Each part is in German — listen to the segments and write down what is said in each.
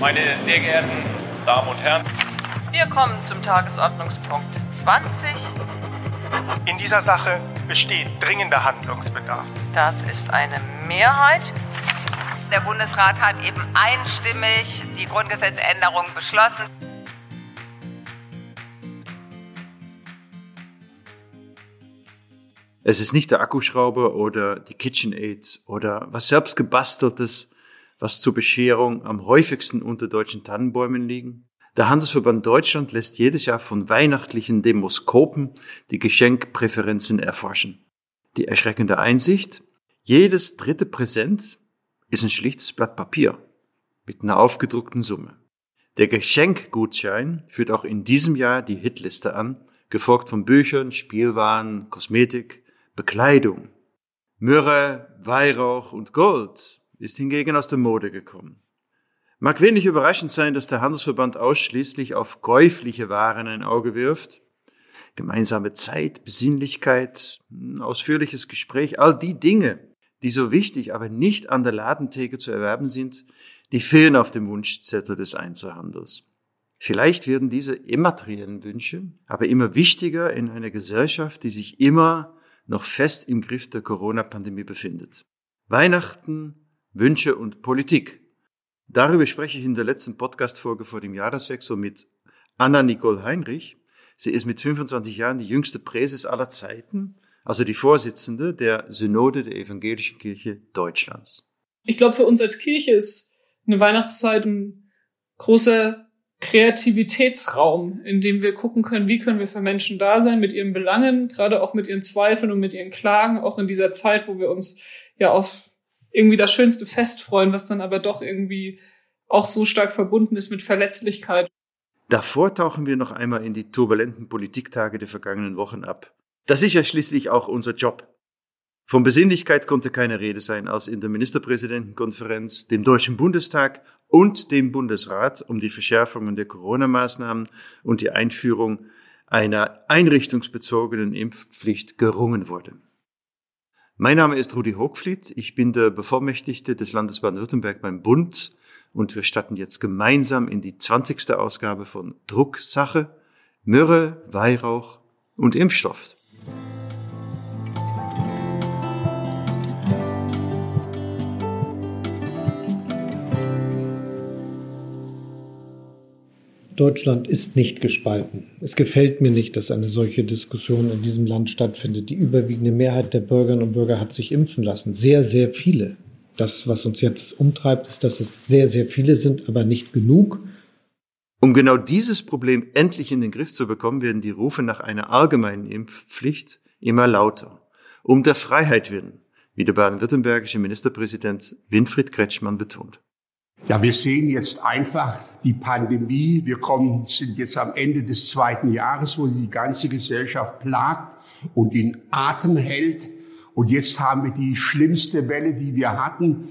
Meine sehr geehrten Damen und Herren, wir kommen zum Tagesordnungspunkt 20. In dieser Sache besteht dringender Handlungsbedarf. Das ist eine Mehrheit. Der Bundesrat hat eben einstimmig die Grundgesetzänderung beschlossen. Es ist nicht der Akkuschrauber oder die KitchenAid oder was selbst gebasteltes, was zur Bescherung am häufigsten unter deutschen Tannenbäumen liegen. Der Handelsverband Deutschland lässt jedes Jahr von weihnachtlichen Demoskopen die Geschenkpräferenzen erforschen. Die erschreckende Einsicht, jedes dritte Präsent ist ein schlichtes Blatt Papier mit einer aufgedruckten Summe. Der Geschenkgutschein führt auch in diesem Jahr die Hitliste an, gefolgt von Büchern, Spielwaren, Kosmetik, Bekleidung. Myrrhe, Weihrauch und Gold ist hingegen aus der Mode gekommen. Mag wenig überraschend sein, dass der Handelsverband ausschließlich auf käufliche Waren ein Auge wirft. Gemeinsame Zeit, Besinnlichkeit, ausführliches Gespräch, all die Dinge, die so wichtig, aber nicht an der Ladentheke zu erwerben sind, die fehlen auf dem Wunschzettel des Einzelhandels. Vielleicht werden diese immateriellen Wünsche aber immer wichtiger in einer Gesellschaft, die sich immer noch fest im Griff der Corona-Pandemie befindet. Weihnachten, Wünsche und Politik. Darüber spreche ich in der letzten Podcast-Folge vor dem Jahreswechsel mit Anna Nicole Heinrich. Sie ist mit 25 Jahren die jüngste Präses aller Zeiten, also die Vorsitzende der Synode der Evangelischen Kirche Deutschlands. Ich glaube, für uns als Kirche ist eine Weihnachtszeit ein großer Kreativitätsraum, in dem wir gucken können, wie können wir für Menschen da sein mit ihren Belangen, gerade auch mit ihren Zweifeln und mit ihren Klagen, auch in dieser Zeit, wo wir uns ja auf irgendwie das schönste Fest freuen, was dann aber doch irgendwie auch so stark verbunden ist mit Verletzlichkeit. Davor tauchen wir noch einmal in die turbulenten Politiktage der vergangenen Wochen ab. Das ist ja schließlich auch unser Job. Von Besinnlichkeit konnte keine Rede sein, als in der Ministerpräsidentenkonferenz, dem Deutschen Bundestag und dem Bundesrat um die Verschärfungen der Corona-Maßnahmen und die Einführung einer einrichtungsbezogenen Impfpflicht gerungen wurde. Mein Name ist Rudi Hochfliet. Ich bin der Bevollmächtigte des Landes Baden-Württemberg beim Bund und wir starten jetzt gemeinsam in die 20. Ausgabe von Drucksache, Myrrhe, Weihrauch und Impfstoff. Deutschland ist nicht gespalten. Es gefällt mir nicht, dass eine solche Diskussion in diesem Land stattfindet. Die überwiegende Mehrheit der Bürgerinnen und Bürger hat sich impfen lassen. Sehr, sehr viele. Das, was uns jetzt umtreibt, ist, dass es sehr, sehr viele sind, aber nicht genug. Um genau dieses Problem endlich in den Griff zu bekommen, werden die Rufe nach einer allgemeinen Impfpflicht immer lauter. Um der Freiheit willen, wie der baden-württembergische Ministerpräsident Winfried Kretschmann betont. Ja, wir sehen jetzt einfach die Pandemie. Wir kommen, sind jetzt am Ende des zweiten Jahres, wo die ganze Gesellschaft plagt und in Atem hält. Und jetzt haben wir die schlimmste Welle, die wir hatten.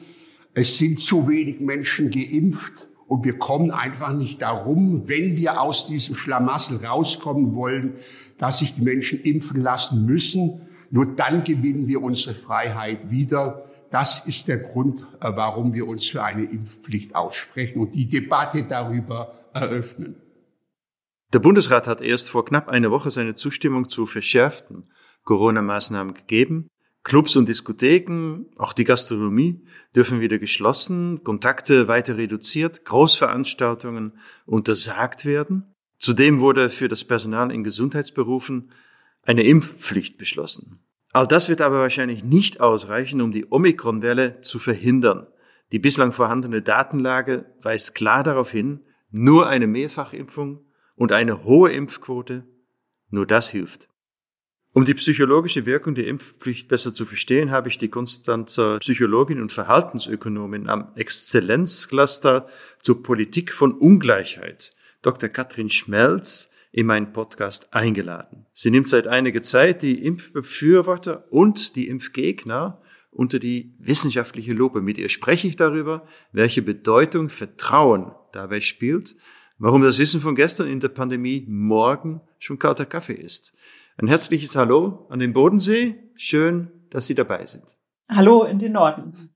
Es sind zu wenig Menschen geimpft und wir kommen einfach nicht darum, wenn wir aus diesem Schlamassel rauskommen wollen, dass sich die Menschen impfen lassen müssen. Nur dann gewinnen wir unsere Freiheit wieder. Das ist der Grund, äh, warum wir uns für eine Impfpflicht aussprechen und die Debatte darüber eröffnen. Der Bundesrat hat erst vor knapp einer Woche seine Zustimmung zu verschärften Corona-Maßnahmen gegeben. Clubs und Diskotheken, auch die Gastronomie dürfen wieder geschlossen, Kontakte weiter reduziert, Großveranstaltungen untersagt werden. Zudem wurde für das Personal in Gesundheitsberufen eine Impfpflicht beschlossen. All das wird aber wahrscheinlich nicht ausreichen, um die Omikron-Welle zu verhindern. Die bislang vorhandene Datenlage weist klar darauf hin, nur eine Mehrfachimpfung und eine hohe Impfquote, nur das hilft. Um die psychologische Wirkung der Impfpflicht besser zu verstehen, habe ich die Konstanzer Psychologin und Verhaltensökonomin am Exzellenzcluster zur Politik von Ungleichheit, Dr. Katrin Schmelz, in meinen Podcast eingeladen. Sie nimmt seit einiger Zeit die Impfbefürworter und die Impfgegner unter die wissenschaftliche Lupe. Mit ihr spreche ich darüber, welche Bedeutung Vertrauen dabei spielt, warum das Wissen von gestern in der Pandemie morgen schon kalter Kaffee ist. Ein herzliches Hallo an den Bodensee. Schön, dass Sie dabei sind. Hallo in den Norden.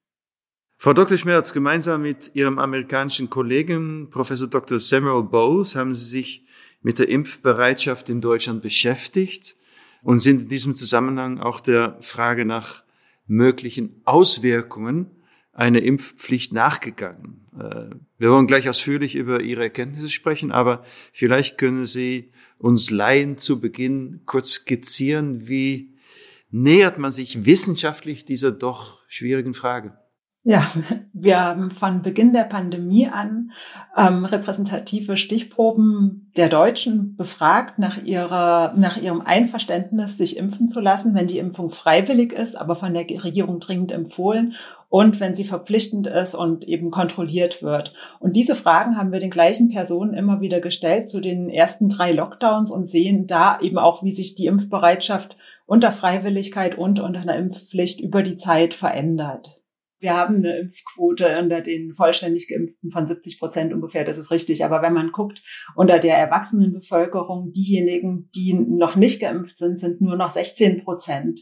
Frau Dr. Schmerz, gemeinsam mit Ihrem amerikanischen Kollegen Professor Dr. Samuel Bowles haben Sie sich mit der Impfbereitschaft in Deutschland beschäftigt und sind in diesem Zusammenhang auch der Frage nach möglichen Auswirkungen einer Impfpflicht nachgegangen. Äh, wir wollen gleich ausführlich über Ihre Erkenntnisse sprechen, aber vielleicht können Sie uns Laien zu Beginn kurz skizzieren, wie nähert man sich wissenschaftlich dieser doch schwierigen Frage? Ja, wir haben von Beginn der Pandemie an ähm, repräsentative Stichproben der Deutschen befragt nach ihrer, nach ihrem Einverständnis, sich impfen zu lassen, wenn die Impfung freiwillig ist, aber von der Regierung dringend empfohlen und wenn sie verpflichtend ist und eben kontrolliert wird. Und diese Fragen haben wir den gleichen Personen immer wieder gestellt zu den ersten drei Lockdowns und sehen da eben auch, wie sich die Impfbereitschaft unter Freiwilligkeit und unter einer Impfpflicht über die Zeit verändert. Wir haben eine Impfquote unter den vollständig Geimpften von 70 Prozent ungefähr, das ist richtig. Aber wenn man guckt, unter der Erwachsenenbevölkerung, diejenigen, die noch nicht geimpft sind, sind nur noch 16 Prozent.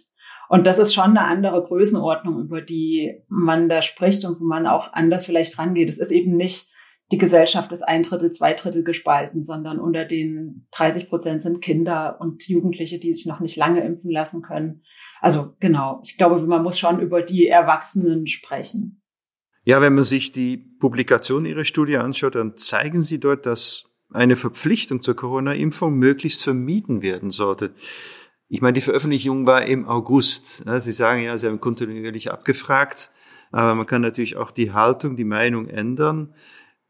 Und das ist schon eine andere Größenordnung, über die man da spricht und wo man auch anders vielleicht rangeht. Es ist eben nicht die Gesellschaft ist ein Drittel, zwei Drittel gespalten, sondern unter den 30 Prozent sind Kinder und Jugendliche, die sich noch nicht lange impfen lassen können. Also genau, ich glaube, man muss schon über die Erwachsenen sprechen. Ja, wenn man sich die Publikation Ihrer Studie anschaut, dann zeigen Sie dort, dass eine Verpflichtung zur Corona-Impfung möglichst vermieden werden sollte. Ich meine, die Veröffentlichung war im August. Sie sagen ja, Sie haben kontinuierlich abgefragt, aber man kann natürlich auch die Haltung, die Meinung ändern.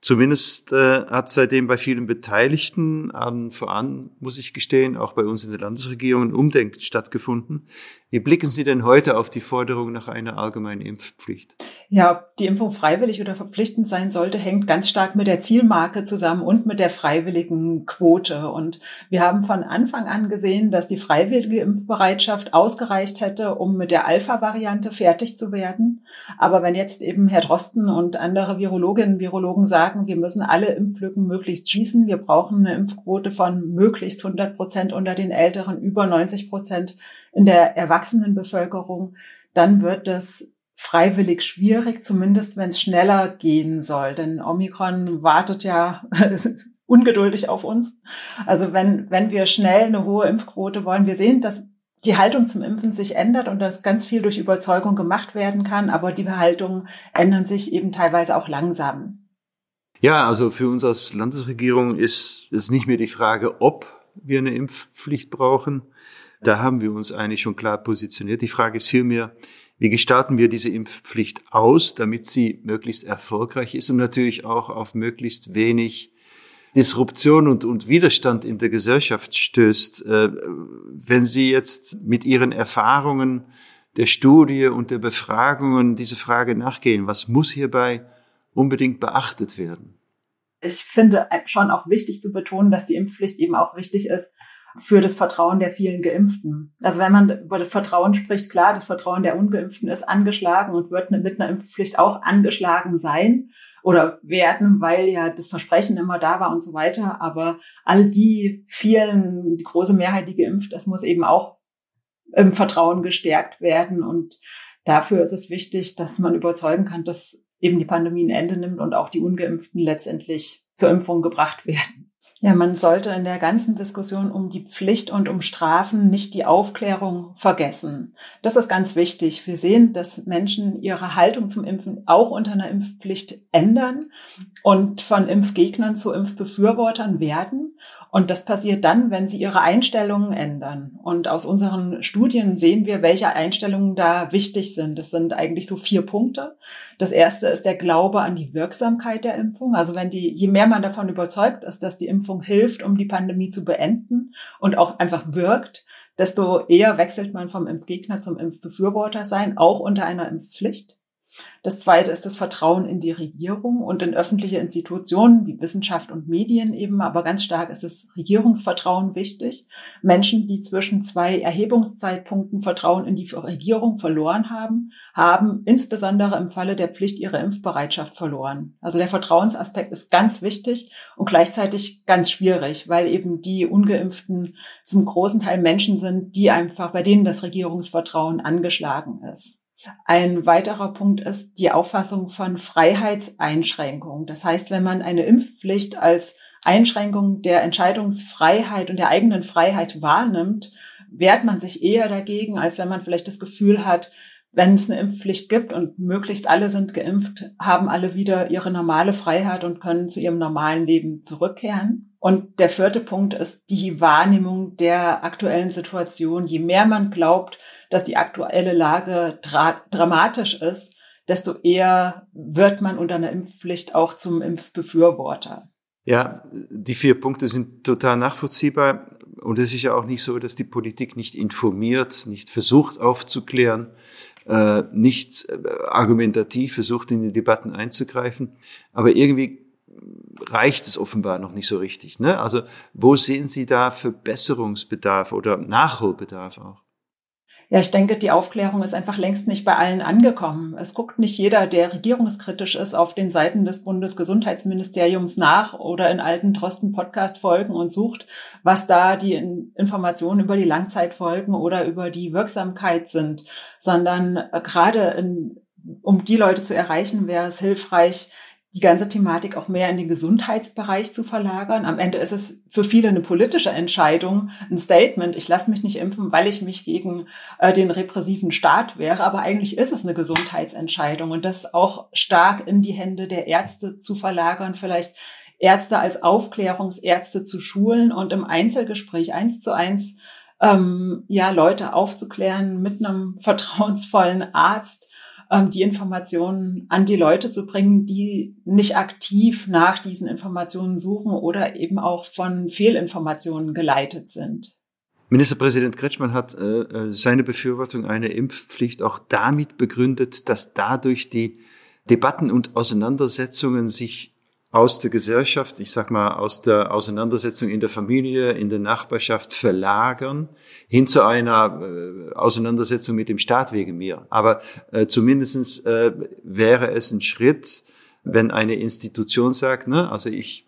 Zumindest äh, hat seitdem bei vielen Beteiligten, an voran, muss ich gestehen, auch bei uns in der Landesregierung ein Umdenken stattgefunden. Wie blicken Sie denn heute auf die Forderung nach einer allgemeinen Impfpflicht? Ja, ob die Impfung freiwillig oder verpflichtend sein sollte, hängt ganz stark mit der Zielmarke zusammen und mit der freiwilligen Quote. Und wir haben von Anfang an gesehen, dass die freiwillige Impfbereitschaft ausgereicht hätte, um mit der Alpha-Variante fertig zu werden. Aber wenn jetzt eben Herr Drosten und andere Virologinnen und Virologen sagen, wir müssen alle Impflücken möglichst schließen, wir brauchen eine Impfquote von möglichst 100 Prozent unter den Älteren, über 90 Prozent in der Erwachsenenbevölkerung, dann wird das freiwillig schwierig, zumindest wenn es schneller gehen soll. Denn Omikron wartet ja ungeduldig auf uns. Also wenn, wenn wir schnell eine hohe Impfquote wollen, wir sehen, dass die Haltung zum Impfen sich ändert und dass ganz viel durch Überzeugung gemacht werden kann, aber die Haltungen ändern sich eben teilweise auch langsam. Ja, also für uns als Landesregierung ist es nicht mehr die Frage, ob wir eine Impfpflicht brauchen, da haben wir uns eigentlich schon klar positioniert. Die Frage ist vielmehr, wie gestalten wir diese Impfpflicht aus, damit sie möglichst erfolgreich ist und natürlich auch auf möglichst wenig Disruption und, und Widerstand in der Gesellschaft stößt. Äh, wenn Sie jetzt mit Ihren Erfahrungen der Studie und der Befragungen diese Frage nachgehen, was muss hierbei unbedingt beachtet werden? Ich finde schon auch wichtig zu betonen, dass die Impfpflicht eben auch wichtig ist, für das Vertrauen der vielen Geimpften. Also wenn man über das Vertrauen spricht, klar, das Vertrauen der Ungeimpften ist angeschlagen und wird mit einer Impfpflicht auch angeschlagen sein oder werden, weil ja das Versprechen immer da war und so weiter. Aber all die vielen, die große Mehrheit, die geimpft ist, muss eben auch im Vertrauen gestärkt werden. Und dafür ist es wichtig, dass man überzeugen kann, dass eben die Pandemie ein Ende nimmt und auch die Ungeimpften letztendlich zur Impfung gebracht werden. Ja, man sollte in der ganzen Diskussion um die Pflicht und um Strafen nicht die Aufklärung vergessen. Das ist ganz wichtig. Wir sehen, dass Menschen ihre Haltung zum Impfen auch unter einer Impfpflicht ändern und von Impfgegnern zu Impfbefürwortern werden. Und das passiert dann, wenn sie ihre Einstellungen ändern. Und aus unseren Studien sehen wir, welche Einstellungen da wichtig sind. Das sind eigentlich so vier Punkte. Das erste ist der Glaube an die Wirksamkeit der Impfung. Also wenn die, je mehr man davon überzeugt ist, dass die Impfung hilft, um die Pandemie zu beenden und auch einfach wirkt, desto eher wechselt man vom Impfgegner zum Impfbefürworter sein, auch unter einer Impfpflicht. Das zweite ist das Vertrauen in die Regierung und in öffentliche Institutionen wie Wissenschaft und Medien eben. Aber ganz stark ist das Regierungsvertrauen wichtig. Menschen, die zwischen zwei Erhebungszeitpunkten Vertrauen in die Regierung verloren haben, haben insbesondere im Falle der Pflicht ihre Impfbereitschaft verloren. Also der Vertrauensaspekt ist ganz wichtig und gleichzeitig ganz schwierig, weil eben die Ungeimpften zum großen Teil Menschen sind, die einfach, bei denen das Regierungsvertrauen angeschlagen ist. Ein weiterer Punkt ist die Auffassung von Freiheitseinschränkung. Das heißt, wenn man eine Impfpflicht als Einschränkung der Entscheidungsfreiheit und der eigenen Freiheit wahrnimmt, wehrt man sich eher dagegen, als wenn man vielleicht das Gefühl hat, wenn es eine Impfpflicht gibt und möglichst alle sind geimpft, haben alle wieder ihre normale Freiheit und können zu ihrem normalen Leben zurückkehren. Und der vierte Punkt ist die Wahrnehmung der aktuellen Situation. Je mehr man glaubt, dass die aktuelle Lage dra dramatisch ist, desto eher wird man unter einer Impfpflicht auch zum Impfbefürworter. Ja, die vier Punkte sind total nachvollziehbar. Und es ist ja auch nicht so, dass die Politik nicht informiert, nicht versucht aufzuklären, äh, nicht äh, argumentativ versucht, in die Debatten einzugreifen. Aber irgendwie reicht es offenbar noch nicht so richtig. Ne? Also wo sehen Sie da Verbesserungsbedarf oder Nachholbedarf auch? Ja, ich denke, die Aufklärung ist einfach längst nicht bei allen angekommen. Es guckt nicht jeder, der regierungskritisch ist, auf den Seiten des Bundesgesundheitsministeriums nach oder in alten Drosten-Podcast-Folgen und sucht, was da die Informationen über die Langzeitfolgen oder über die Wirksamkeit sind, sondern äh, gerade in, um die Leute zu erreichen, wäre es hilfreich, die ganze Thematik auch mehr in den Gesundheitsbereich zu verlagern. Am Ende ist es für viele eine politische Entscheidung, ein Statement, ich lasse mich nicht impfen, weil ich mich gegen äh, den repressiven Staat wehre. Aber eigentlich ist es eine Gesundheitsentscheidung und das auch stark in die Hände der Ärzte zu verlagern, vielleicht Ärzte als Aufklärungsärzte zu schulen und im Einzelgespräch eins zu eins ähm, ja Leute aufzuklären mit einem vertrauensvollen Arzt die Informationen an die Leute zu bringen, die nicht aktiv nach diesen Informationen suchen oder eben auch von Fehlinformationen geleitet sind. Ministerpräsident Kretschmann hat äh, äh seine Befürwortung einer Impfpflicht auch damit begründet, dass dadurch die Debatten und Auseinandersetzungen sich aus der Gesellschaft, ich sag mal aus der Auseinandersetzung in der Familie, in der Nachbarschaft verlagern hin zu einer äh, Auseinandersetzung mit dem Staat wegen mir. Aber äh, zumindestens äh, wäre es ein Schritt, wenn eine Institution sagt, ne, also ich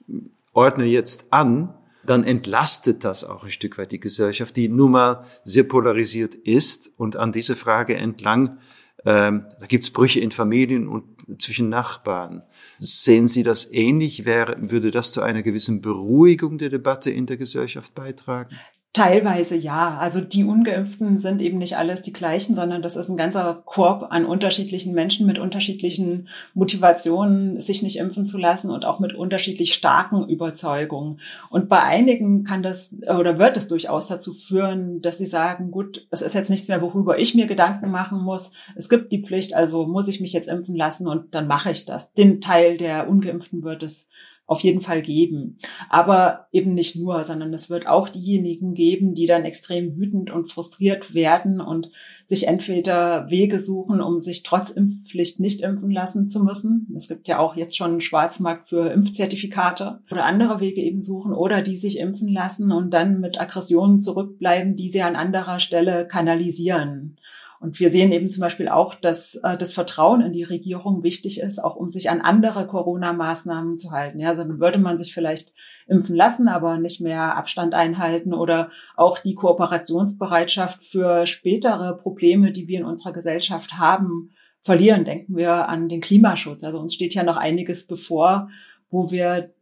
ordne jetzt an, dann entlastet das auch ein Stück weit die Gesellschaft, die nun mal sehr polarisiert ist und an diese Frage entlang ähm, da gibt es Brüche in Familien und zwischen Nachbarn. Sehen Sie das ähnlich? Wäre, würde das zu einer gewissen Beruhigung der Debatte in der Gesellschaft beitragen? Teilweise ja. Also die Ungeimpften sind eben nicht alles die gleichen, sondern das ist ein ganzer Korb an unterschiedlichen Menschen mit unterschiedlichen Motivationen, sich nicht impfen zu lassen und auch mit unterschiedlich starken Überzeugungen. Und bei einigen kann das oder wird es durchaus dazu führen, dass sie sagen, gut, es ist jetzt nichts mehr, worüber ich mir Gedanken machen muss. Es gibt die Pflicht, also muss ich mich jetzt impfen lassen und dann mache ich das. Den Teil der Ungeimpften wird es auf jeden Fall geben. Aber eben nicht nur, sondern es wird auch diejenigen geben, die dann extrem wütend und frustriert werden und sich entweder Wege suchen, um sich trotz Impfpflicht nicht impfen lassen zu müssen. Es gibt ja auch jetzt schon einen Schwarzmarkt für Impfzertifikate oder andere Wege eben suchen oder die sich impfen lassen und dann mit Aggressionen zurückbleiben, die sie an anderer Stelle kanalisieren. Und wir sehen eben zum Beispiel auch, dass äh, das Vertrauen in die Regierung wichtig ist, auch um sich an andere Corona-Maßnahmen zu halten. Ja, also würde man sich vielleicht impfen lassen, aber nicht mehr Abstand einhalten oder auch die Kooperationsbereitschaft für spätere Probleme, die wir in unserer Gesellschaft haben, verlieren. Denken wir an den Klimaschutz. Also uns steht ja noch einiges bevor, wo wir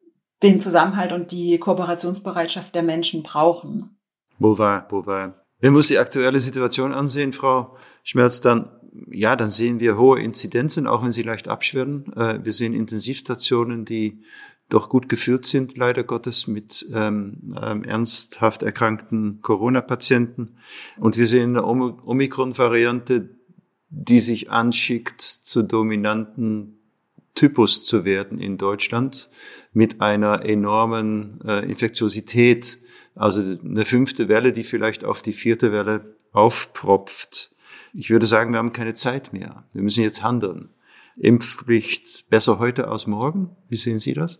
den Zusammenhalt und die Kooperationsbereitschaft der Menschen brauchen. Wo war, wo war wenn wir uns die aktuelle Situation ansehen, Frau Schmerz, dann, ja, dann sehen wir hohe Inzidenzen, auch wenn sie leicht abschwirren. Äh, wir sehen Intensivstationen, die doch gut gefüllt sind, leider Gottes, mit ähm, ähm, ernsthaft erkrankten Corona-Patienten. Und wir sehen eine Omikron-Variante, die sich anschickt, zur dominanten Typus zu werden in Deutschland, mit einer enormen äh, Infektiosität also eine fünfte Welle, die vielleicht auf die vierte Welle aufpropft. Ich würde sagen, wir haben keine Zeit mehr. Wir müssen jetzt handeln. Impfpflicht besser heute als morgen? Wie sehen Sie das?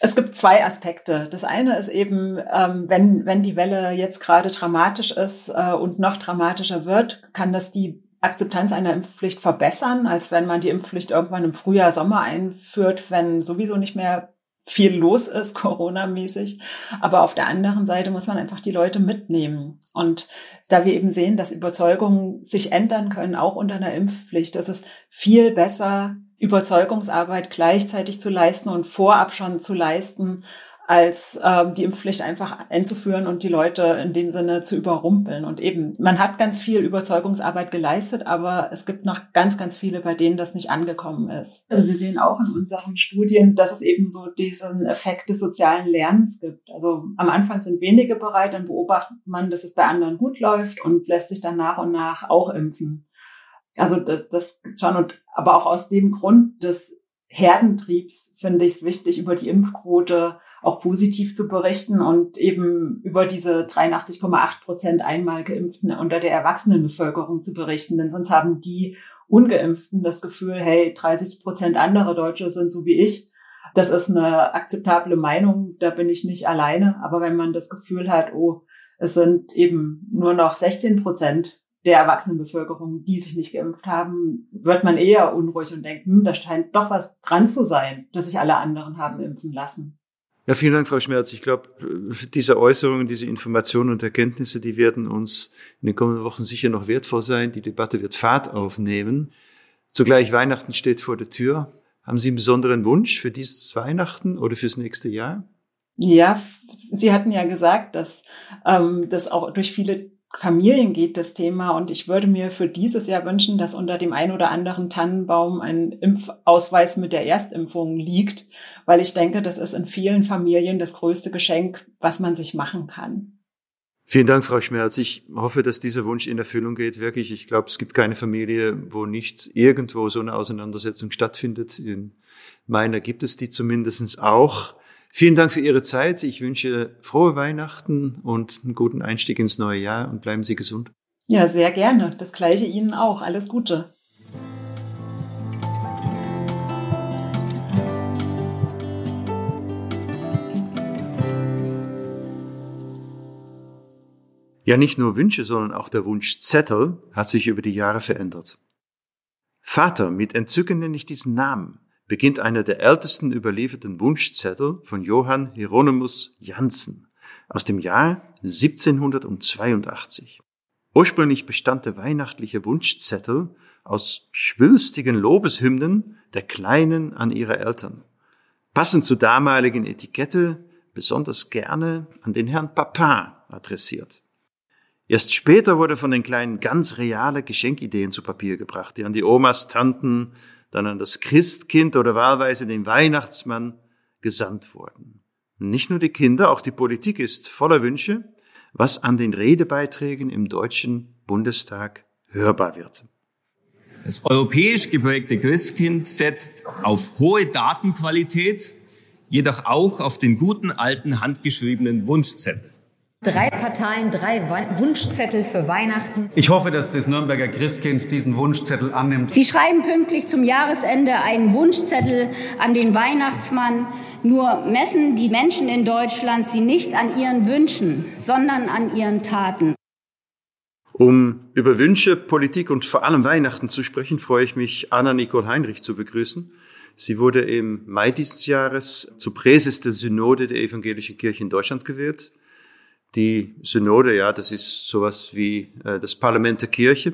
Es gibt zwei Aspekte. Das eine ist eben, ähm, wenn, wenn die Welle jetzt gerade dramatisch ist äh, und noch dramatischer wird, kann das die Akzeptanz einer Impfpflicht verbessern, als wenn man die Impfpflicht irgendwann im Frühjahr, Sommer einführt, wenn sowieso nicht mehr viel los ist, Corona-mäßig. Aber auf der anderen Seite muss man einfach die Leute mitnehmen. Und da wir eben sehen, dass Überzeugungen sich ändern können, auch unter einer Impfpflicht, ist es viel besser, Überzeugungsarbeit gleichzeitig zu leisten und vorab schon zu leisten, als ähm, die Impfpflicht einfach einzuführen und die Leute in dem Sinne zu überrumpeln. Und eben, man hat ganz viel Überzeugungsarbeit geleistet, aber es gibt noch ganz, ganz viele, bei denen das nicht angekommen ist. Also wir sehen auch in unseren Studien, dass es eben so diesen Effekt des sozialen Lernens gibt. Also am Anfang sind wenige bereit, dann beobachtet man, dass es bei anderen gut läuft und lässt sich dann nach und nach auch impfen. Also das, das schon und aber auch aus dem Grund des Herdentriebs finde ich es wichtig, über die Impfquote auch positiv zu berichten und eben über diese 83,8 Prozent einmal Geimpften unter der Erwachsenenbevölkerung zu berichten. Denn sonst haben die Ungeimpften das Gefühl, hey, 30 Prozent andere Deutsche sind so wie ich. Das ist eine akzeptable Meinung, da bin ich nicht alleine. Aber wenn man das Gefühl hat, oh, es sind eben nur noch 16 Prozent der Erwachsenenbevölkerung, die sich nicht geimpft haben, wird man eher unruhig und denkt, hm, da scheint doch was dran zu sein, dass sich alle anderen haben impfen lassen. Ja, vielen Dank, Frau Schmerz. Ich glaube, diese Äußerungen, diese Informationen und Erkenntnisse, die werden uns in den kommenden Wochen sicher noch wertvoll sein. Die Debatte wird Fahrt aufnehmen. Zugleich Weihnachten steht vor der Tür. Haben Sie einen besonderen Wunsch für dieses Weihnachten oder fürs nächste Jahr? Ja, Sie hatten ja gesagt, dass ähm, das auch durch viele Familien geht das Thema und ich würde mir für dieses Jahr wünschen, dass unter dem ein oder anderen Tannenbaum ein Impfausweis mit der Erstimpfung liegt, weil ich denke, das ist in vielen Familien das größte Geschenk, was man sich machen kann. Vielen Dank, Frau Schmerz. Ich hoffe, dass dieser Wunsch in Erfüllung geht, wirklich. Ich glaube, es gibt keine Familie, wo nicht irgendwo so eine Auseinandersetzung stattfindet. In meiner gibt es die zumindestens auch. Vielen Dank für Ihre Zeit. Ich wünsche frohe Weihnachten und einen guten Einstieg ins neue Jahr und bleiben Sie gesund. Ja, sehr gerne. Das gleiche Ihnen auch. Alles Gute. Ja, nicht nur Wünsche, sondern auch der Wunschzettel hat sich über die Jahre verändert. Vater, mit Entzücken nenne ich diesen Namen beginnt einer der ältesten überlieferten Wunschzettel von Johann Hieronymus Janssen aus dem Jahr 1782. Ursprünglich bestand der weihnachtliche Wunschzettel aus schwülstigen Lobeshymnen der Kleinen an ihre Eltern. Passend zur damaligen Etikette besonders gerne an den Herrn Papa adressiert. Erst später wurde von den Kleinen ganz reale Geschenkideen zu Papier gebracht, die an die Omas, Tanten, dann an das Christkind oder wahlweise den Weihnachtsmann gesandt wurden. Nicht nur die Kinder, auch die Politik ist voller Wünsche, was an den Redebeiträgen im Deutschen Bundestag hörbar wird. Das europäisch geprägte Christkind setzt auf hohe Datenqualität, jedoch auch auf den guten alten handgeschriebenen Wunschzettel. Drei Parteien, drei Wunschzettel für Weihnachten. Ich hoffe, dass das Nürnberger Christkind diesen Wunschzettel annimmt. Sie schreiben pünktlich zum Jahresende einen Wunschzettel an den Weihnachtsmann. Nur messen die Menschen in Deutschland sie nicht an ihren Wünschen, sondern an ihren Taten. Um über Wünsche, Politik und vor allem Weihnachten zu sprechen, freue ich mich, Anna Nicole Heinrich zu begrüßen. Sie wurde im Mai dieses Jahres zu Präses der Synode der Evangelischen Kirche in Deutschland gewählt. Die Synode, ja, das ist sowas wie äh, das Parlament der Kirche.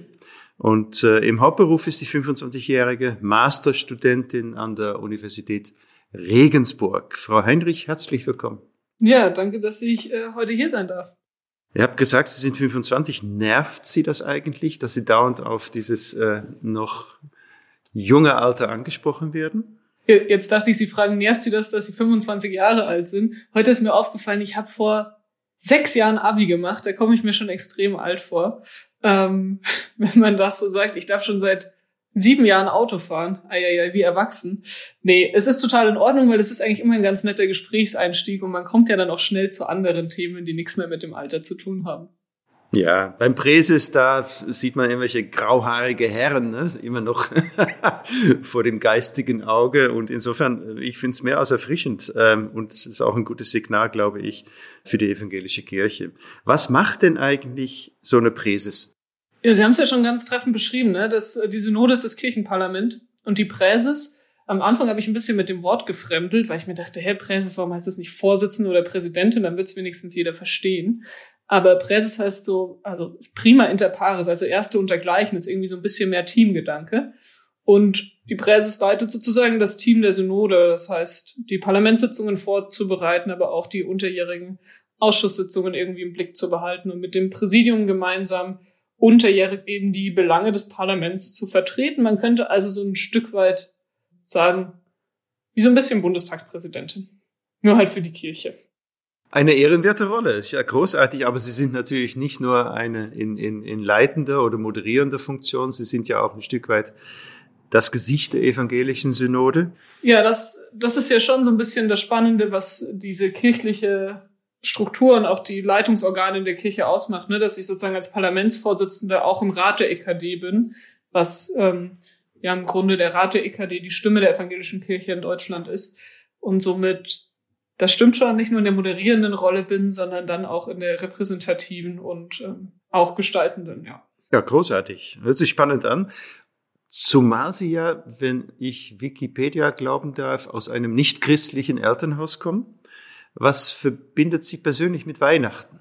Und äh, im Hauptberuf ist die 25-jährige Masterstudentin an der Universität Regensburg. Frau Heinrich, herzlich willkommen. Ja, danke, dass ich äh, heute hier sein darf. Ihr habt gesagt, Sie sind 25. Nervt Sie das eigentlich, dass Sie dauernd auf dieses äh, noch junge Alter angesprochen werden? Jetzt dachte ich, Sie fragen, nervt Sie das, dass Sie 25 Jahre alt sind? Heute ist mir aufgefallen, ich habe vor sechs Jahren Abi gemacht, da komme ich mir schon extrem alt vor. Ähm, wenn man das so sagt, ich darf schon seit sieben Jahren Auto fahren. Eieiei, wie erwachsen. Nee, es ist total in Ordnung, weil es ist eigentlich immer ein ganz netter Gesprächseinstieg und man kommt ja dann auch schnell zu anderen Themen, die nichts mehr mit dem Alter zu tun haben. Ja, beim Präses, da sieht man irgendwelche grauhaarige Herren, ne? immer noch vor dem geistigen Auge. Und insofern, ich finde es mehr als erfrischend. Ähm, und es ist auch ein gutes Signal, glaube ich, für die evangelische Kirche. Was macht denn eigentlich so eine Präses? Ja, Sie haben es ja schon ganz treffend beschrieben, ne? Das, die Synode ist das Kirchenparlament und die Präses am Anfang habe ich ein bisschen mit dem Wort gefremdelt, weil ich mir dachte, Herr Präses, warum heißt das nicht Vorsitzende oder Präsidentin? Dann wird es wenigstens jeder verstehen. Aber Präses heißt so, also prima inter pares, also erste untergleichen, ist irgendwie so ein bisschen mehr Teamgedanke. Und die Präses leitet sozusagen das Team der Synode, das heißt, die Parlamentssitzungen vorzubereiten, aber auch die unterjährigen Ausschusssitzungen irgendwie im Blick zu behalten und mit dem Präsidium gemeinsam unterjährig eben die Belange des Parlaments zu vertreten. Man könnte also so ein Stück weit sagen, wie so ein bisschen Bundestagspräsidentin. Nur halt für die Kirche. Eine ehrenwerte Rolle, ja großartig, aber Sie sind natürlich nicht nur eine in, in, in leitender oder moderierender Funktion, Sie sind ja auch ein Stück weit das Gesicht der evangelischen Synode. Ja, das, das ist ja schon so ein bisschen das Spannende, was diese kirchliche Struktur und auch die Leitungsorgane in der Kirche ausmacht, ne? dass ich sozusagen als Parlamentsvorsitzende auch im Rat der EKD bin, was ähm, ja im Grunde der Rat der EKD die Stimme der evangelischen Kirche in Deutschland ist und somit das stimmt schon, nicht nur in der moderierenden Rolle bin, sondern dann auch in der repräsentativen und ähm, auch gestaltenden, ja. Ja, großartig. Hört sich spannend an. Zumal Sie ja, wenn ich Wikipedia glauben darf, aus einem nicht-christlichen Elternhaus kommen. Was verbindet Sie persönlich mit Weihnachten?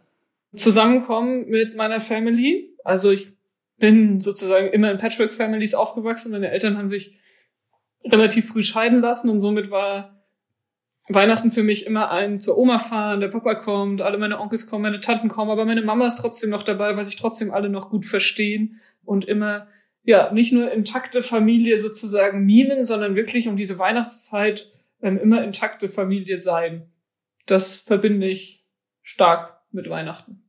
Zusammenkommen mit meiner Family. Also ich bin sozusagen immer in Patchwork-Families aufgewachsen. Meine Eltern haben sich relativ früh scheiden lassen und somit war Weihnachten für mich immer ein zur Oma fahren, der Papa kommt, alle meine Onkels kommen, meine Tanten kommen, aber meine Mama ist trotzdem noch dabei, weil sich trotzdem alle noch gut verstehen und immer, ja, nicht nur intakte Familie sozusagen mimen, sondern wirklich um diese Weihnachtszeit ähm, immer intakte Familie sein. Das verbinde ich stark mit Weihnachten.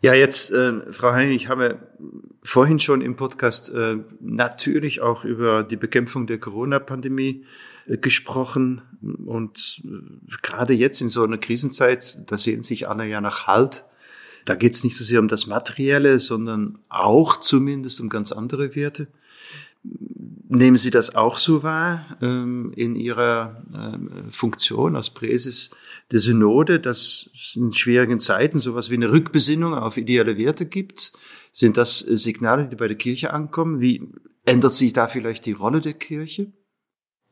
Ja, jetzt, äh, Frau Heinig, ich habe vorhin schon im Podcast äh, natürlich auch über die Bekämpfung der Corona-Pandemie äh, gesprochen. Und äh, gerade jetzt in so einer Krisenzeit, da sehen sich alle ja nach Halt. Da geht es nicht so sehr um das Materielle, sondern auch zumindest um ganz andere Werte. Nehmen Sie das auch so wahr ähm, in Ihrer ähm, Funktion als Präses der Synode, dass es in schwierigen Zeiten sowas wie eine Rückbesinnung auf ideale Werte gibt? Sind das äh, Signale, die bei der Kirche ankommen? Wie ändert sich da vielleicht die Rolle der Kirche?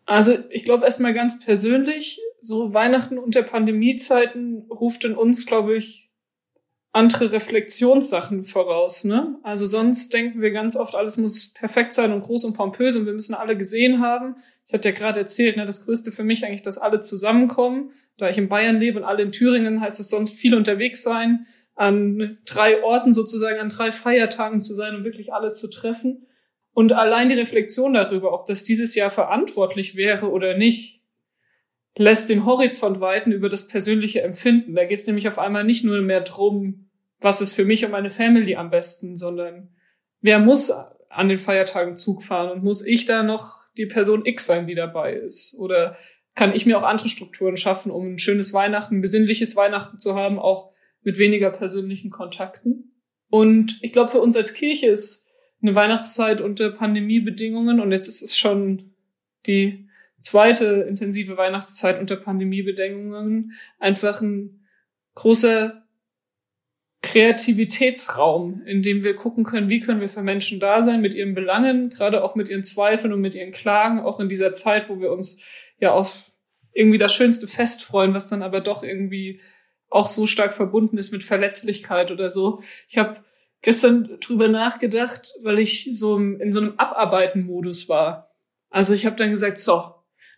Also ich glaube erstmal ganz persönlich, so Weihnachten unter Pandemiezeiten ruft in uns, glaube ich, andere Reflexionssachen voraus. Ne? Also sonst denken wir ganz oft, alles muss perfekt sein und groß und pompös und wir müssen alle gesehen haben. Ich hatte ja gerade erzählt, ne, das Größte für mich eigentlich, dass alle zusammenkommen. Da ich in Bayern lebe und alle in Thüringen, heißt es sonst viel unterwegs sein, an drei Orten sozusagen, an drei Feiertagen zu sein und wirklich alle zu treffen. Und allein die Reflexion darüber, ob das dieses Jahr verantwortlich wäre oder nicht, lässt den Horizont weiten über das persönliche Empfinden. Da geht es nämlich auf einmal nicht nur mehr drum, was ist für mich und meine Family am besten, sondern wer muss an den Feiertagen Zug fahren und muss ich da noch die Person X sein, die dabei ist? Oder kann ich mir auch andere Strukturen schaffen, um ein schönes Weihnachten, ein besinnliches Weihnachten zu haben, auch mit weniger persönlichen Kontakten? Und ich glaube, für uns als Kirche ist eine Weihnachtszeit unter Pandemiebedingungen und jetzt ist es schon die zweite intensive Weihnachtszeit unter Pandemiebedingungen einfach ein großer Kreativitätsraum, in dem wir gucken können, wie können wir für Menschen da sein mit ihren Belangen, gerade auch mit ihren Zweifeln und mit ihren Klagen, auch in dieser Zeit, wo wir uns ja auf irgendwie das schönste Fest freuen, was dann aber doch irgendwie auch so stark verbunden ist mit Verletzlichkeit oder so. Ich habe gestern drüber nachgedacht, weil ich so in so einem Abarbeiten-Modus war. Also ich habe dann gesagt, so,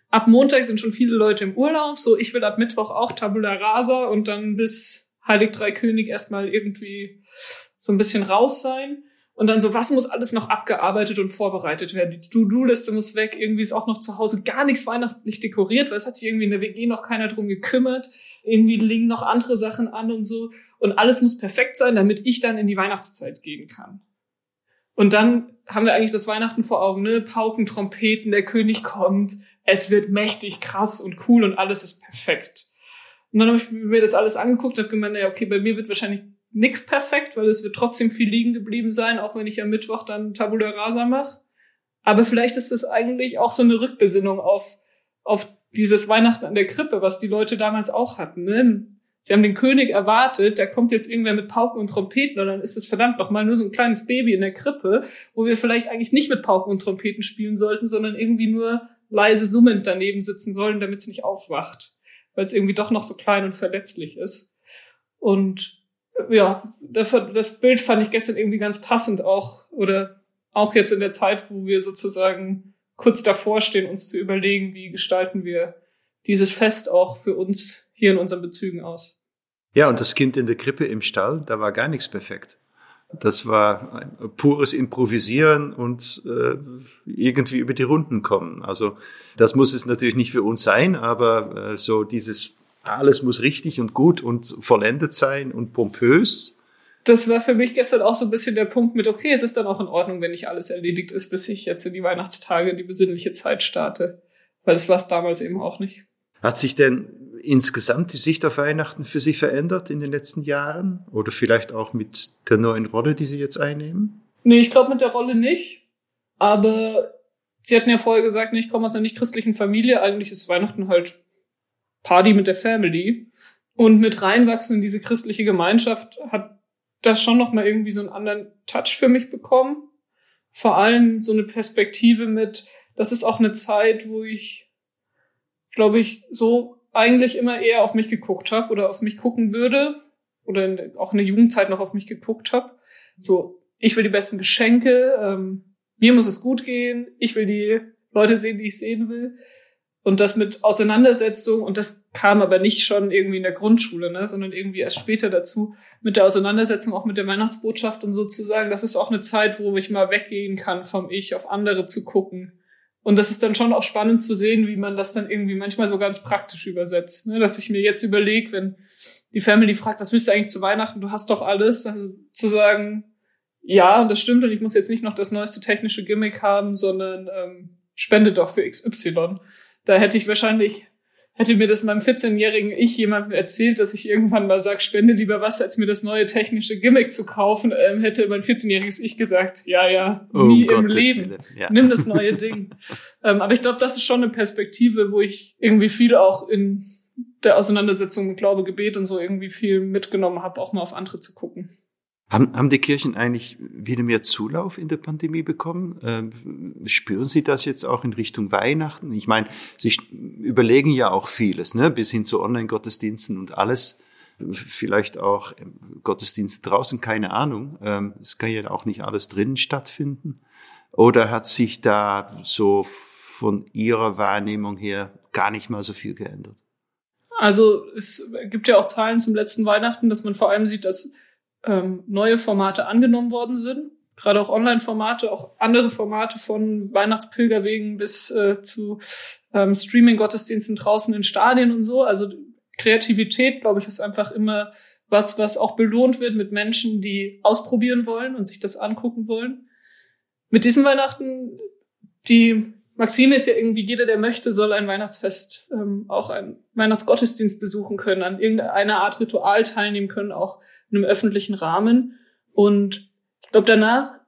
ab Montag sind schon viele Leute im Urlaub, so ich will ab Mittwoch auch Tabula Rasa und dann bis Heilig Drei König erstmal irgendwie so ein bisschen raus sein. Und dann so, was muss alles noch abgearbeitet und vorbereitet werden? Die To-Do-Liste muss weg. Irgendwie ist auch noch zu Hause gar nichts weihnachtlich dekoriert, weil es hat sich irgendwie in der WG noch keiner drum gekümmert. Irgendwie liegen noch andere Sachen an und so. Und alles muss perfekt sein, damit ich dann in die Weihnachtszeit gehen kann. Und dann haben wir eigentlich das Weihnachten vor Augen, ne? Pauken, Trompeten, der König kommt, es wird mächtig, krass und cool und alles ist perfekt. Und dann habe ich mir das alles angeguckt und habe gemeint, ja, okay, bei mir wird wahrscheinlich nichts perfekt, weil es wird trotzdem viel liegen geblieben sein, auch wenn ich am Mittwoch dann Tabula Rasa mache. Aber vielleicht ist das eigentlich auch so eine Rückbesinnung auf, auf dieses Weihnachten an der Krippe, was die Leute damals auch hatten. Ne? Sie haben den König erwartet, da kommt jetzt irgendwer mit Pauken und Trompeten und dann ist es verdammt noch mal nur so ein kleines Baby in der Krippe, wo wir vielleicht eigentlich nicht mit Pauken und Trompeten spielen sollten, sondern irgendwie nur leise summend daneben sitzen sollen, damit es nicht aufwacht, weil es irgendwie doch noch so klein und verletzlich ist. Und ja, das Bild fand ich gestern irgendwie ganz passend auch oder auch jetzt in der Zeit, wo wir sozusagen kurz davor stehen, uns zu überlegen, wie gestalten wir dieses Fest auch für uns hier in unseren Bezügen aus. Ja, und das Kind in der Krippe im Stall, da war gar nichts perfekt. Das war ein pures Improvisieren und äh, irgendwie über die Runden kommen. Also das muss es natürlich nicht für uns sein, aber äh, so dieses alles muss richtig und gut und vollendet sein und pompös. Das war für mich gestern auch so ein bisschen der Punkt mit, okay, es ist dann auch in Ordnung, wenn nicht alles erledigt ist, bis ich jetzt in die Weihnachtstage, die besinnliche Zeit starte. Weil das war es damals eben auch nicht. Hat sich denn insgesamt die Sicht auf Weihnachten für Sie verändert in den letzten Jahren? Oder vielleicht auch mit der neuen Rolle, die Sie jetzt einnehmen? Nee, ich glaube mit der Rolle nicht. Aber Sie hatten ja vorher gesagt, ich komme aus einer nicht-christlichen Familie. Eigentlich ist Weihnachten halt Party mit der Family. Und mit reinwachsen in diese christliche Gemeinschaft hat das schon nochmal irgendwie so einen anderen Touch für mich bekommen. Vor allem so eine Perspektive mit, das ist auch eine Zeit, wo ich, glaube ich, so eigentlich immer eher auf mich geguckt habe oder auf mich gucken würde oder in, auch in der Jugendzeit noch auf mich geguckt habe. So, ich will die besten Geschenke, ähm, mir muss es gut gehen, ich will die Leute sehen, die ich sehen will. Und das mit Auseinandersetzung, und das kam aber nicht schon irgendwie in der Grundschule, ne, sondern irgendwie erst später dazu, mit der Auseinandersetzung auch mit der Weihnachtsbotschaft und sozusagen, das ist auch eine Zeit, wo ich mal weggehen kann vom Ich, auf andere zu gucken und das ist dann schon auch spannend zu sehen, wie man das dann irgendwie manchmal so ganz praktisch übersetzt. Ne? Dass ich mir jetzt überlege, wenn die Family fragt, was willst du eigentlich zu Weihnachten? Du hast doch alles. Also zu sagen, ja, und das stimmt und ich muss jetzt nicht noch das neueste technische Gimmick haben, sondern ähm, spende doch für XY. Da hätte ich wahrscheinlich hätte mir das meinem 14-jährigen Ich jemandem erzählt, dass ich irgendwann mal sage, spende lieber was, als mir das neue technische Gimmick zu kaufen, ähm, hätte mein 14-jähriges Ich gesagt, ja, ja, oh, nie oh, im Gottes Leben. Ja. Nimm das neue Ding. ähm, aber ich glaube, das ist schon eine Perspektive, wo ich irgendwie viel auch in der Auseinandersetzung mit Glaube, Gebet und so irgendwie viel mitgenommen habe, auch mal auf andere zu gucken. Haben, haben die Kirchen eigentlich wieder mehr Zulauf in der Pandemie bekommen? Ähm, spüren Sie das jetzt auch in Richtung Weihnachten? Ich meine, Sie überlegen ja auch vieles, ne? bis hin zu Online-Gottesdiensten und alles. Vielleicht auch Gottesdienst draußen, keine Ahnung. Ähm, es kann ja auch nicht alles drinnen stattfinden. Oder hat sich da so von Ihrer Wahrnehmung her gar nicht mal so viel geändert? Also es gibt ja auch Zahlen zum letzten Weihnachten, dass man vor allem sieht, dass ähm, neue Formate angenommen worden sind. Gerade auch Online-Formate, auch andere Formate von Weihnachtspilgerwegen bis äh, zu ähm, Streaming-Gottesdiensten draußen in Stadien und so. Also Kreativität, glaube ich, ist einfach immer was, was auch belohnt wird mit Menschen, die ausprobieren wollen und sich das angucken wollen. Mit diesem Weihnachten, die Maxime ist ja irgendwie, jeder, der möchte, soll ein Weihnachtsfest, ähm, auch ein Weihnachtsgottesdienst besuchen können, an irgendeiner Art Ritual teilnehmen können, auch in einem öffentlichen Rahmen. Und ich glaube, danach,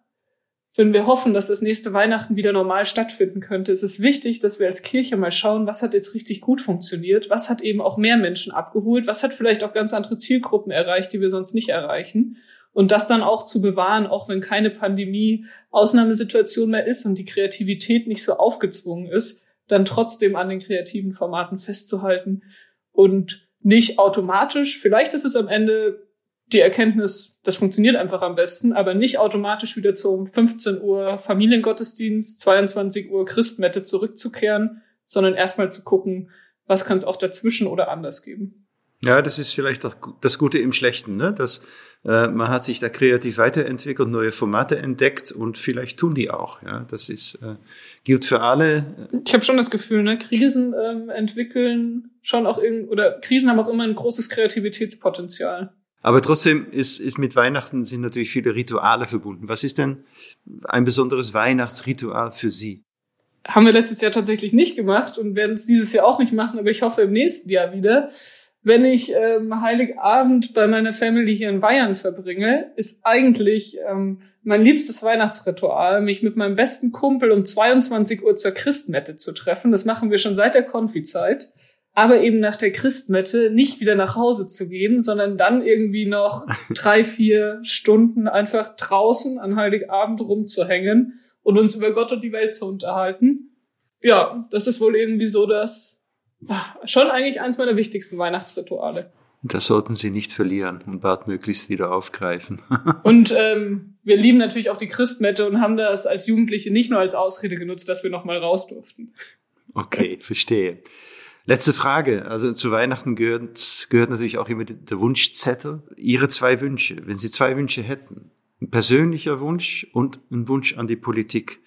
wenn wir hoffen, dass das nächste Weihnachten wieder normal stattfinden könnte, ist es wichtig, dass wir als Kirche mal schauen, was hat jetzt richtig gut funktioniert, was hat eben auch mehr Menschen abgeholt, was hat vielleicht auch ganz andere Zielgruppen erreicht, die wir sonst nicht erreichen. Und das dann auch zu bewahren, auch wenn keine Pandemie Ausnahmesituation mehr ist und die Kreativität nicht so aufgezwungen ist, dann trotzdem an den kreativen Formaten festzuhalten und nicht automatisch, vielleicht ist es am Ende die Erkenntnis, das funktioniert einfach am besten, aber nicht automatisch wieder zum 15 Uhr Familiengottesdienst, 22 Uhr Christmette zurückzukehren, sondern erstmal zu gucken, was kann es auch dazwischen oder anders geben. Ja, das ist vielleicht auch das Gute im Schlechten, ne? dass äh, man hat sich da kreativ weiterentwickelt, neue Formate entdeckt und vielleicht tun die auch. Ja, das ist äh, gilt für alle. Ich habe schon das Gefühl, ne, Krisen ähm, entwickeln schon auch irgend oder Krisen haben auch immer ein großes Kreativitätspotenzial. Aber trotzdem ist, ist mit Weihnachten sind natürlich viele Rituale verbunden. Was ist denn ein besonderes Weihnachtsritual für Sie? Haben wir letztes Jahr tatsächlich nicht gemacht und werden es dieses Jahr auch nicht machen, aber ich hoffe im nächsten Jahr wieder. Wenn ich ähm, Heiligabend bei meiner Family hier in Bayern verbringe, ist eigentlich ähm, mein liebstes Weihnachtsritual, mich mit meinem besten Kumpel um 22 Uhr zur Christmette zu treffen. Das machen wir schon seit der Konfizeit. aber eben nach der Christmette nicht wieder nach Hause zu gehen, sondern dann irgendwie noch drei, vier Stunden einfach draußen an Heiligabend rumzuhängen und uns über Gott und die Welt zu unterhalten. Ja, das ist wohl irgendwie so das, schon eigentlich eins meiner wichtigsten Weihnachtsrituale. Das sollten Sie nicht verlieren und bald möglichst wieder aufgreifen. und ähm, wir lieben natürlich auch die Christmette und haben das als Jugendliche nicht nur als Ausrede genutzt, dass wir noch mal raus durften. Okay, verstehe. Letzte Frage. Also zu Weihnachten gehört, gehört natürlich auch immer der Wunschzettel. Ihre zwei Wünsche. Wenn Sie zwei Wünsche hätten, ein persönlicher Wunsch und ein Wunsch an die Politik,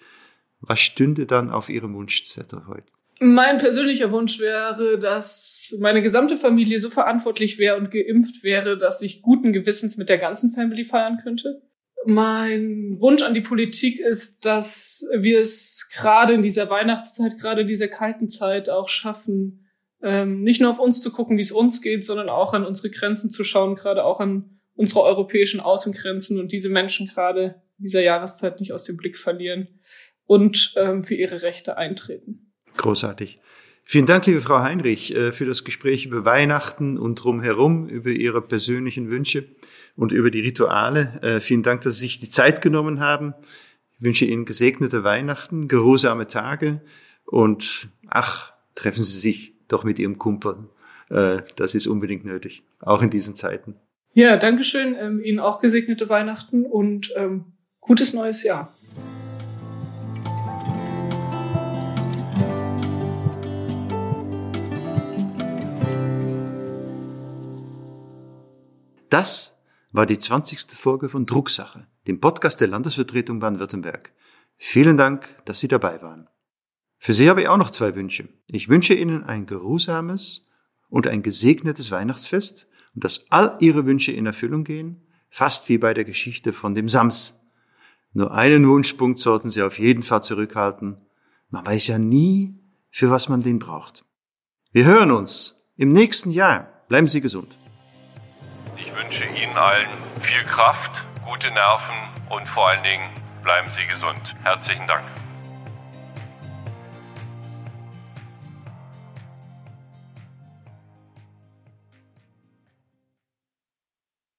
was stünde dann auf Ihrem Wunschzettel heute? Mein persönlicher Wunsch wäre, dass meine gesamte Familie so verantwortlich wäre und geimpft wäre, dass ich guten Gewissens mit der ganzen Family feiern könnte. Mein Wunsch an die Politik ist, dass wir es gerade in dieser Weihnachtszeit, gerade in dieser kalten Zeit auch schaffen, ähm, nicht nur auf uns zu gucken, wie es uns geht, sondern auch an unsere Grenzen zu schauen, gerade auch an unsere europäischen Außengrenzen und diese Menschen gerade in dieser Jahreszeit nicht aus dem Blick verlieren und ähm, für ihre Rechte eintreten. Großartig. Vielen Dank, liebe Frau Heinrich, äh, für das Gespräch über Weihnachten und drumherum, über Ihre persönlichen Wünsche und über die Rituale. Äh, vielen Dank, dass Sie sich die Zeit genommen haben. Ich wünsche Ihnen gesegnete Weihnachten, geruhsame Tage und ach, treffen Sie sich doch mit Ihrem Kumpel. Äh, das ist unbedingt nötig, auch in diesen Zeiten. Ja, Dankeschön. Ähm, Ihnen auch gesegnete Weihnachten und ähm, gutes neues Jahr. Das war die 20. Folge von Drucksache, dem Podcast der Landesvertretung Baden-Württemberg. Vielen Dank, dass Sie dabei waren. Für Sie habe ich auch noch zwei Wünsche. Ich wünsche Ihnen ein geruhsames und ein gesegnetes Weihnachtsfest und dass all Ihre Wünsche in Erfüllung gehen, fast wie bei der Geschichte von dem Sams. Nur einen Wunschpunkt sollten Sie auf jeden Fall zurückhalten. Man weiß ja nie, für was man den braucht. Wir hören uns im nächsten Jahr. Bleiben Sie gesund wünsche Ihnen allen viel Kraft, gute Nerven und vor allen Dingen bleiben Sie gesund. Herzlichen Dank.